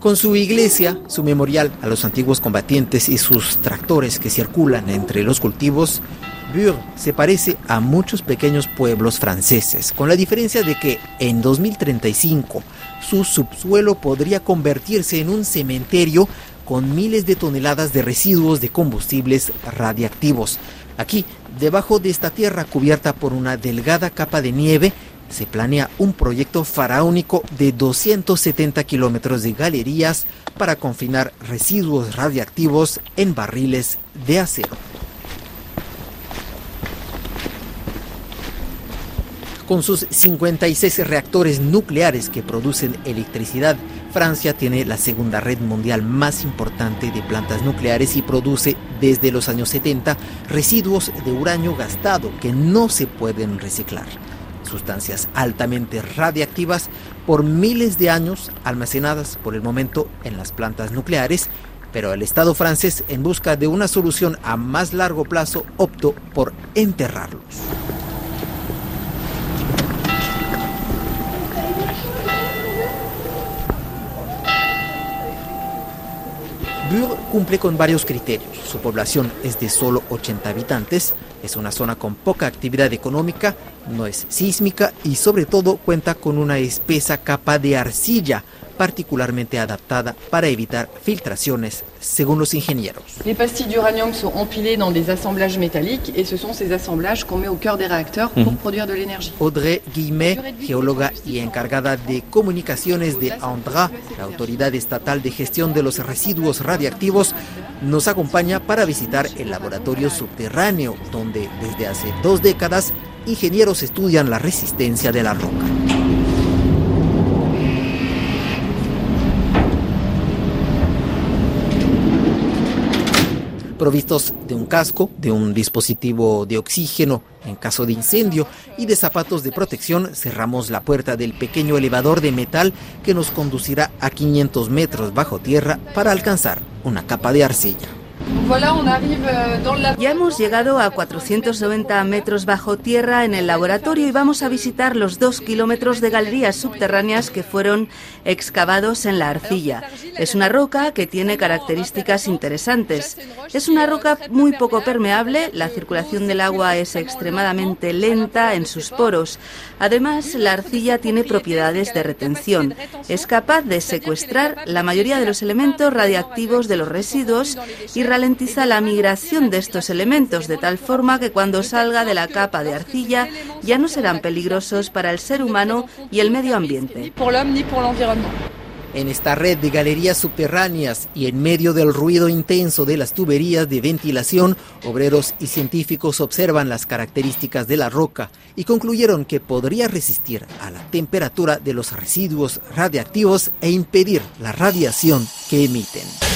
Con su iglesia, su memorial a los antiguos combatientes y sus tractores que circulan entre los cultivos, Bure se parece a muchos pequeños pueblos franceses, con la diferencia de que en 2035 su subsuelo podría convertirse en un cementerio con miles de toneladas de residuos de combustibles radiactivos. Aquí, debajo de esta tierra cubierta por una delgada capa de nieve, se planea un proyecto faraónico de 270 kilómetros de galerías para confinar residuos radiactivos en barriles de acero. Con sus 56 reactores nucleares que producen electricidad, Francia tiene la segunda red mundial más importante de plantas nucleares y produce desde los años 70 residuos de uranio gastado que no se pueden reciclar sustancias altamente radiactivas por miles de años almacenadas por el momento en las plantas nucleares, pero el Estado francés, en busca de una solución a más largo plazo, optó por enterrarlos. Bure cumple con varios criterios. Su población es de solo 80 habitantes, es una zona con poca actividad económica, no es sísmica y sobre todo cuenta con una espesa capa de arcilla particularmente adaptada para evitar filtraciones, según los ingenieros. Les pastilles d'uranium sont empilées dans des assemblages métalliques et ce sont ces assemblages qu'on met au cœur des réacteurs pour produire de l'énergie. Audrey Guillemet, geóloga y encargada de comunicaciones de ANDRA, la Autoridad Estatal de Gestión de los Residuos Radiactivos, nos acompaña para visitar el laboratorio subterráneo, donde desde hace dos décadas ingenieros estudian la resistencia de la roca. Provistos de un casco, de un dispositivo de oxígeno en caso de incendio y de zapatos de protección, cerramos la puerta del pequeño elevador de metal que nos conducirá a 500 metros bajo tierra para alcanzar una capa de arcilla. Ya hemos llegado a 490 metros bajo tierra en el laboratorio y vamos a visitar los dos kilómetros de galerías subterráneas que fueron excavados en la arcilla. Es una roca que tiene características interesantes. Es una roca muy poco permeable, la circulación del agua es extremadamente lenta en sus poros. Además, la arcilla tiene propiedades de retención. Es capaz de secuestrar la mayoría de los elementos radiactivos de los residuos y ralentiza la migración de estos elementos de tal forma que cuando salga de la capa de arcilla ya no serán peligrosos para el ser humano y el medio ambiente. En esta red de galerías subterráneas y en medio del ruido intenso de las tuberías de ventilación, obreros y científicos observan las características de la roca y concluyeron que podría resistir a la temperatura de los residuos radiactivos e impedir la radiación que emiten.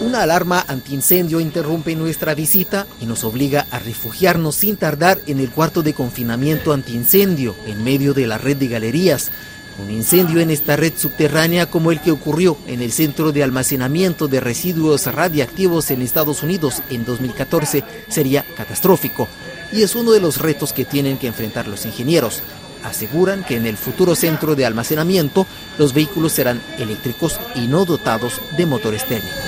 Una alarma antiincendio interrumpe nuestra visita y nos obliga a refugiarnos sin tardar en el cuarto de confinamiento antiincendio en medio de la red de galerías. Un incendio en esta red subterránea como el que ocurrió en el centro de almacenamiento de residuos radiactivos en Estados Unidos en 2014 sería catastrófico y es uno de los retos que tienen que enfrentar los ingenieros aseguran que en el futuro centro de almacenamiento los vehículos serán eléctricos y no dotados de motores térmicos.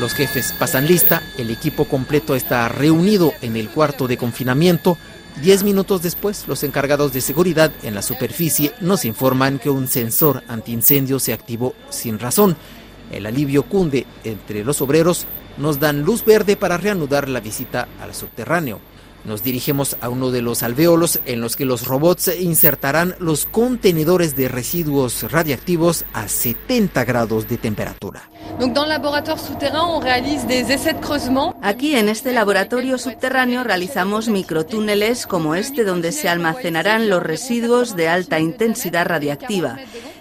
Los jefes pasan lista, el equipo completo está reunido en el cuarto de confinamiento. Diez minutos después, los encargados de seguridad en la superficie nos informan que un sensor antiincendio se activó sin razón. El alivio cunde entre los obreros, nos dan luz verde para reanudar la visita al subterráneo. Nos dirigimos a uno de los alveolos en los que los robots insertarán los contenedores de residuos radiactivos a 70 grados de temperatura. Aquí en este laboratorio subterráneo realizamos microtúneles como este donde se almacenarán los residuos de alta intensidad radiactiva.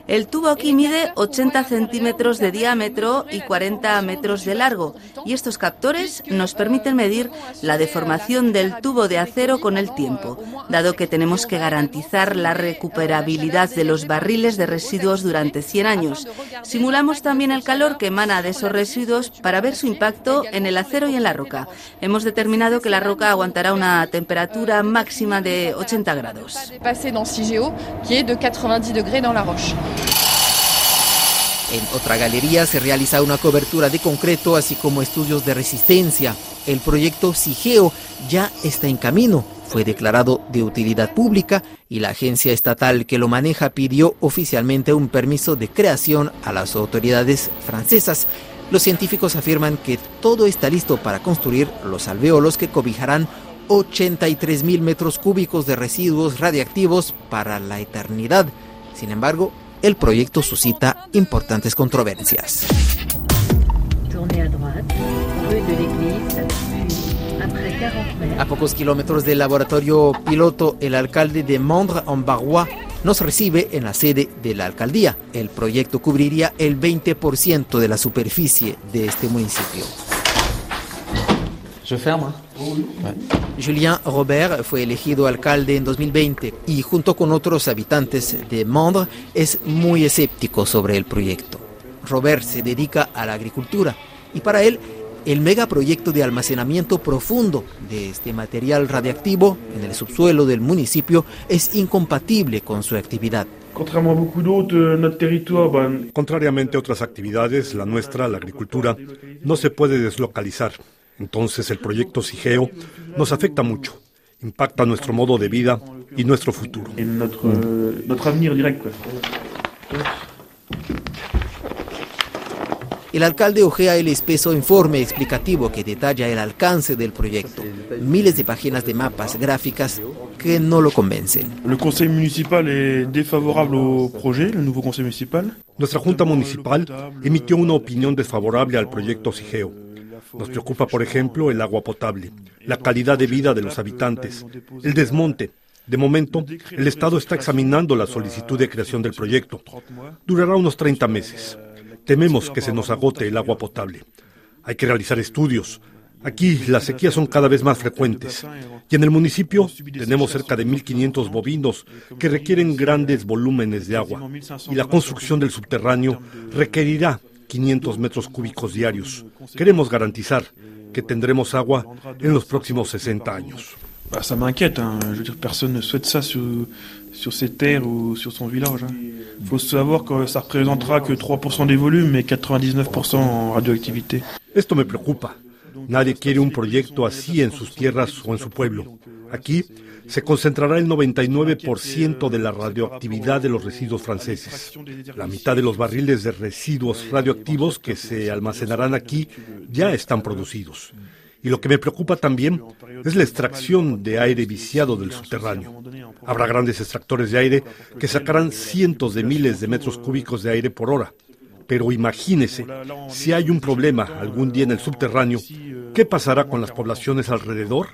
El tubo aquí mide 80 centímetros de diámetro y 40 metros de largo y estos captores nos permiten medir la deformación del tubo de acero con el tiempo, dado que tenemos que garantizar la recuperabilidad de los barriles de residuos durante 100 años. Simulamos también el calor que emana de esos residuos para ver su impacto en el acero y en la roca. Hemos determinado que la roca aguantará una temperatura máxima de 80 grados. En otra galería se realiza una cobertura de concreto, así como estudios de resistencia. El proyecto SIGEO ya está en camino. Fue declarado de utilidad pública y la agencia estatal que lo maneja pidió oficialmente un permiso de creación a las autoridades francesas. Los científicos afirman que todo está listo para construir los alveolos que cobijarán 83 mil metros cúbicos de residuos radiactivos para la eternidad. Sin embargo, el proyecto suscita importantes controversias. A pocos kilómetros del laboratorio piloto, el alcalde de Mondre-en-Barrois nos recibe en la sede de la alcaldía. El proyecto cubriría el 20% de la superficie de este municipio. Julien Robert fue elegido alcalde en 2020 y junto con otros habitantes de Mondre es muy escéptico sobre el proyecto. Robert se dedica a la agricultura y para él el megaproyecto de almacenamiento profundo de este material radiactivo en el subsuelo del municipio es incompatible con su actividad. Contrariamente a otras actividades, la nuestra, la agricultura, no se puede deslocalizar. Entonces el proyecto SIGEO nos afecta mucho, impacta nuestro modo de vida y nuestro futuro. El alcalde ojea el espeso informe explicativo que detalla el alcance del proyecto. Miles de páginas de mapas gráficas que no lo convencen. Nuestra junta municipal emitió una opinión desfavorable al proyecto SIGEO nos preocupa, por ejemplo, el agua potable, la calidad de vida de los habitantes, el desmonte. De momento, el Estado está examinando la solicitud de creación del proyecto. Durará unos 30 meses. Tememos que se nos agote el agua potable. Hay que realizar estudios. Aquí las sequías son cada vez más frecuentes y en el municipio tenemos cerca de 1.500 bovinos que requieren grandes volúmenes de agua y la construcción del subterráneo requerirá 500 metros cúbicos diarios. Queremos garantizar que tendremos agua en los próximos 60 años. Bah, ça m'inquiète, hein. je veux dire, personne ne souhaite ça sur, sur ses terres ou sur son village. Il faut savoir que ça représentera que 3% des volumes, mais 99% en radioactivité. Esto me preocupa. Nadie quiere un proyecto así en sus tierras o en su pueblo. Aquí se concentrará el 99% de la radioactividad de los residuos franceses. La mitad de los barriles de residuos radioactivos que se almacenarán aquí ya están producidos. Y lo que me preocupa también es la extracción de aire viciado del subterráneo. Habrá grandes extractores de aire que sacarán cientos de miles de metros cúbicos de aire por hora. Pero imagínese, si hay un problema algún día en el subterráneo, ¿qué pasará con las poblaciones alrededor?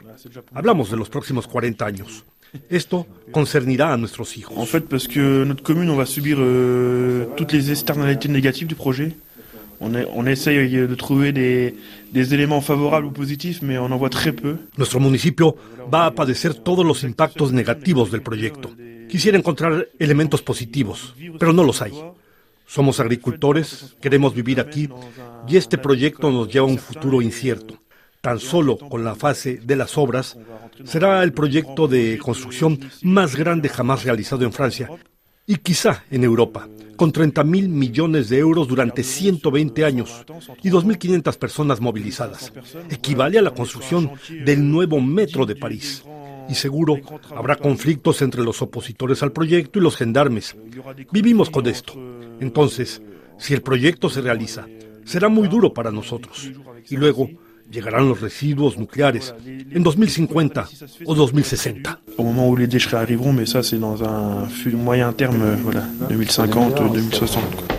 Hablamos de los próximos 40 años. Esto concernirá a nuestros hijos. En fait, parce que notre commune, on va subir euh, toutes les externalités négatives du projet. On, est, on essaye de trouver des, des éléments favorables ou positifs, mais on en voit très peu. Nuestro municipio va a padecer todos los impactos negativos del proyecto. Quisiera encontrar elementos positivos, pero no los hay. Somos agricultores, queremos vivir aquí y este proyecto nos lleva a un futuro incierto. Tan solo con la fase de las obras será el proyecto de construcción más grande jamás realizado en Francia y quizá en Europa, con 30 mil millones de euros durante 120 años y 2.500 personas movilizadas. Equivale a la construcción del nuevo metro de París. Y seguro habrá conflictos entre los opositores al proyecto y los gendarmes. Vivimos con esto. Entonces, si el proyecto se realiza, será muy duro para nosotros. Y luego llegarán los residuos nucleares en 2050 o 2060. Au moment où les un moyen terme, voilà, 2050, 2060.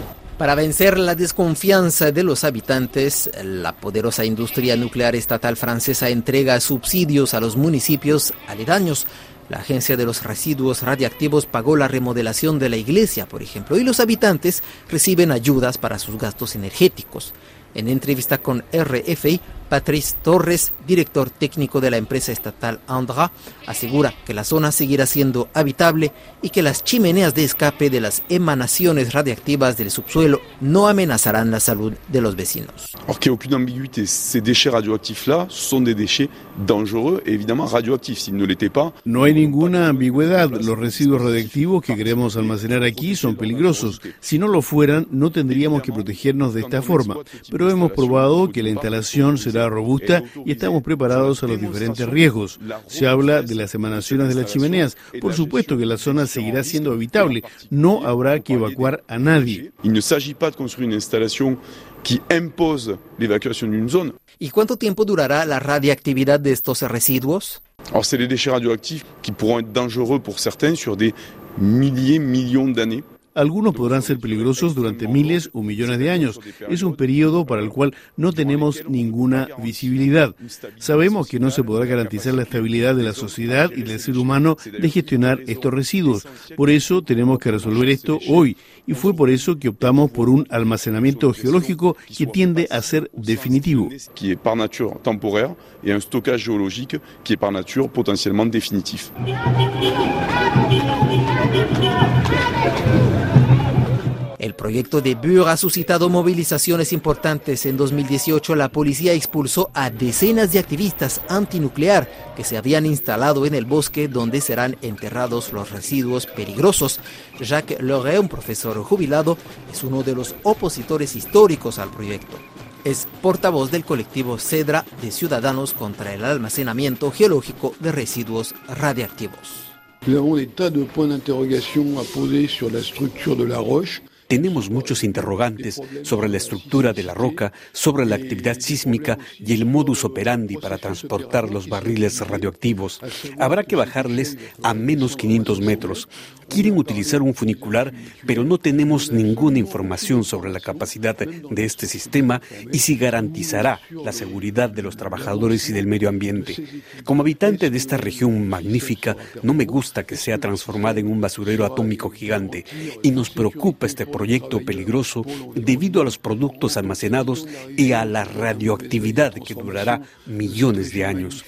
Para vencer la desconfianza de los habitantes, la poderosa industria nuclear estatal francesa entrega subsidios a los municipios aledaños La Agencia de los Residuos Radiactivos pagó la remodelación de la iglesia, por ejemplo, y los habitantes reciben ayudas para sus gastos energéticos. En entrevista con RFI, Patrice Torres, director técnico de la empresa estatal Andra, asegura que la zona seguirá siendo habitable y que las chimeneas de escape de las emanaciones radiactivas del subsuelo no amenazarán la salud de los vecinos. Alors qu'il aucune ambiguïté, ces déchets radioactifs-là sont des No hay ninguna ambigüedad. Los residuos radiactivos que queremos almacenar aquí son peligrosos. Si no lo fueran, no tendríamos que protegernos de esta forma. Pero hemos probado que la instalación será robusta y estamos preparados a los diferentes riesgos. Se habla de las emanaciones de las chimeneas. Por supuesto que la zona seguirá siendo habitable. No habrá que evacuar a nadie. Il ne s'agit pas de construire une installation qui impose l'évacuation d'une zone. ¿Y cuánto tiempo durará la radiactividad de estos residuos? Alors c'est les déchets radioactifs qui pourront être dangereux pour certains sur des milliers, millions d'années. Algunos podrán ser peligrosos durante miles o millones de años. Es un periodo para el cual no tenemos ninguna visibilidad. Sabemos que no se podrá garantizar la estabilidad de la sociedad y del ser humano de gestionar estos residuos. Por eso tenemos que resolver esto hoy. Y fue por eso que optamos por un almacenamiento geológico que tiende a ser definitivo. Est par nature temporaire et un stockage géologique qui est par nature potentiellement définitif. El proyecto de Bure ha suscitado movilizaciones importantes. En 2018 la policía expulsó a decenas de activistas antinuclear que se habían instalado en el bosque donde serán enterrados los residuos peligrosos. Jacques Loré, un profesor jubilado, es uno de los opositores históricos al proyecto. Es portavoz del colectivo CEDRA de Ciudadanos contra el Almacenamiento Geológico de Residuos Radiactivos. Nous avons des de points d'interrogation à poser la structure de la roche. Tenemos muchos interrogantes sobre la estructura de la roca, sobre la actividad sísmica y el modus operandi para transportar los barriles radioactivos. Habrá que bajarles a menos 500 metros. Quieren utilizar un funicular, pero no tenemos ninguna información sobre la capacidad de este sistema y si garantizará la seguridad de los trabajadores y del medio ambiente. Como habitante de esta región magnífica, no me gusta que sea transformada en un basurero atómico gigante y nos preocupa este proyecto peligroso debido a los productos almacenados y a la radioactividad que durará millones de años.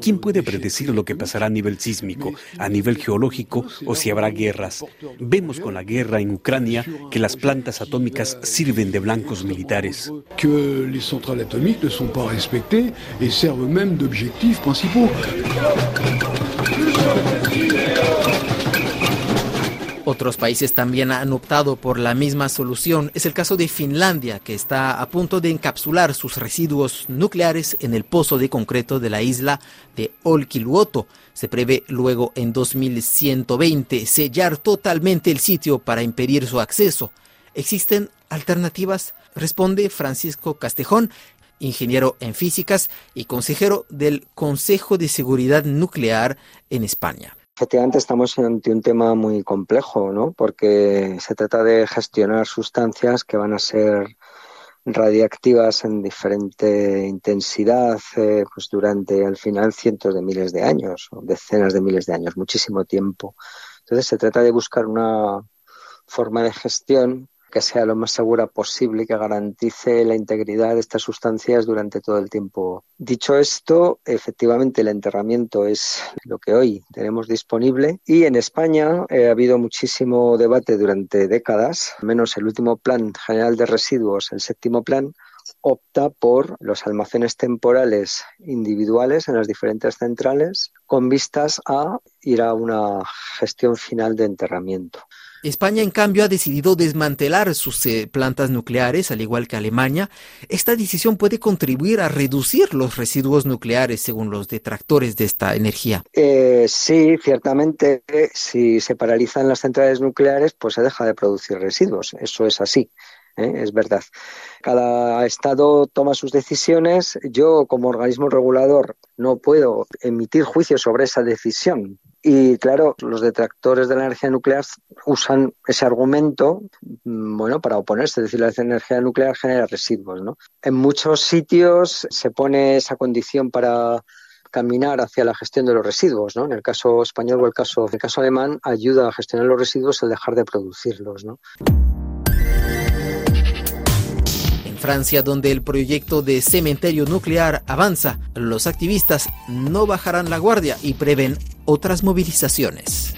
¿Quién puede predecir lo que pasará a nivel sísmico, a nivel geológico o si habrá guerras? Vemos con la guerra en Ucrania que las plantas atómicas sirven de blancos militares. Que les centrales atomiques ne sont pas respectées et servent même d'objectifs principaux. Otros países también han optado por la misma solución. Es el caso de Finlandia, que está a punto de encapsular sus residuos nucleares en el pozo de concreto de la isla de Olkiluoto. Se prevé luego en 2120 sellar totalmente el sitio para impedir su acceso. ¿Existen alternativas? Responde Francisco Castejón, ingeniero en físicas y consejero del Consejo de Seguridad Nuclear en España. Efectivamente estamos ante un tema muy complejo, ¿no? Porque se trata de gestionar sustancias que van a ser radiactivas en diferente intensidad, eh, pues durante al final cientos de miles de años, o decenas de miles de años, muchísimo tiempo. Entonces se trata de buscar una forma de gestión que sea lo más segura posible y que garantice la integridad de estas sustancias durante todo el tiempo. Dicho esto, efectivamente el enterramiento es lo que hoy tenemos disponible y en España eh, ha habido muchísimo debate durante décadas, menos el último plan general de residuos, el séptimo plan, opta por los almacenes temporales individuales en las diferentes centrales con vistas a ir a una gestión final de enterramiento. España, en cambio, ha decidido desmantelar sus eh, plantas nucleares, al igual que Alemania. Esta decisión puede contribuir a reducir los residuos nucleares, según los detractores de esta energía. Eh, sí, ciertamente, si se paralizan las centrales nucleares, pues se deja de producir residuos. Eso es así. ¿eh? es verdad. Cada estado toma sus decisiones. Yo, como organismo regulador, no puedo emitir juicios sobre esa decisión. Y claro, los detractores de la energía nuclear usan ese argumento, mm, bueno, para oponerse, es decir, la energía nuclear genera residuos, ¿no? En muchos sitios se pone esa condición para caminar hacia la gestión de los residuos, ¿no? En el caso español o el caso, el caso alemán, ayuda a gestionar los residuos el dejar de producirlos, ¿no? En Francia, donde el proyecto de cementerio nuclear avanza, los activistas no bajarán la guardia y prevén otras movilizaciones.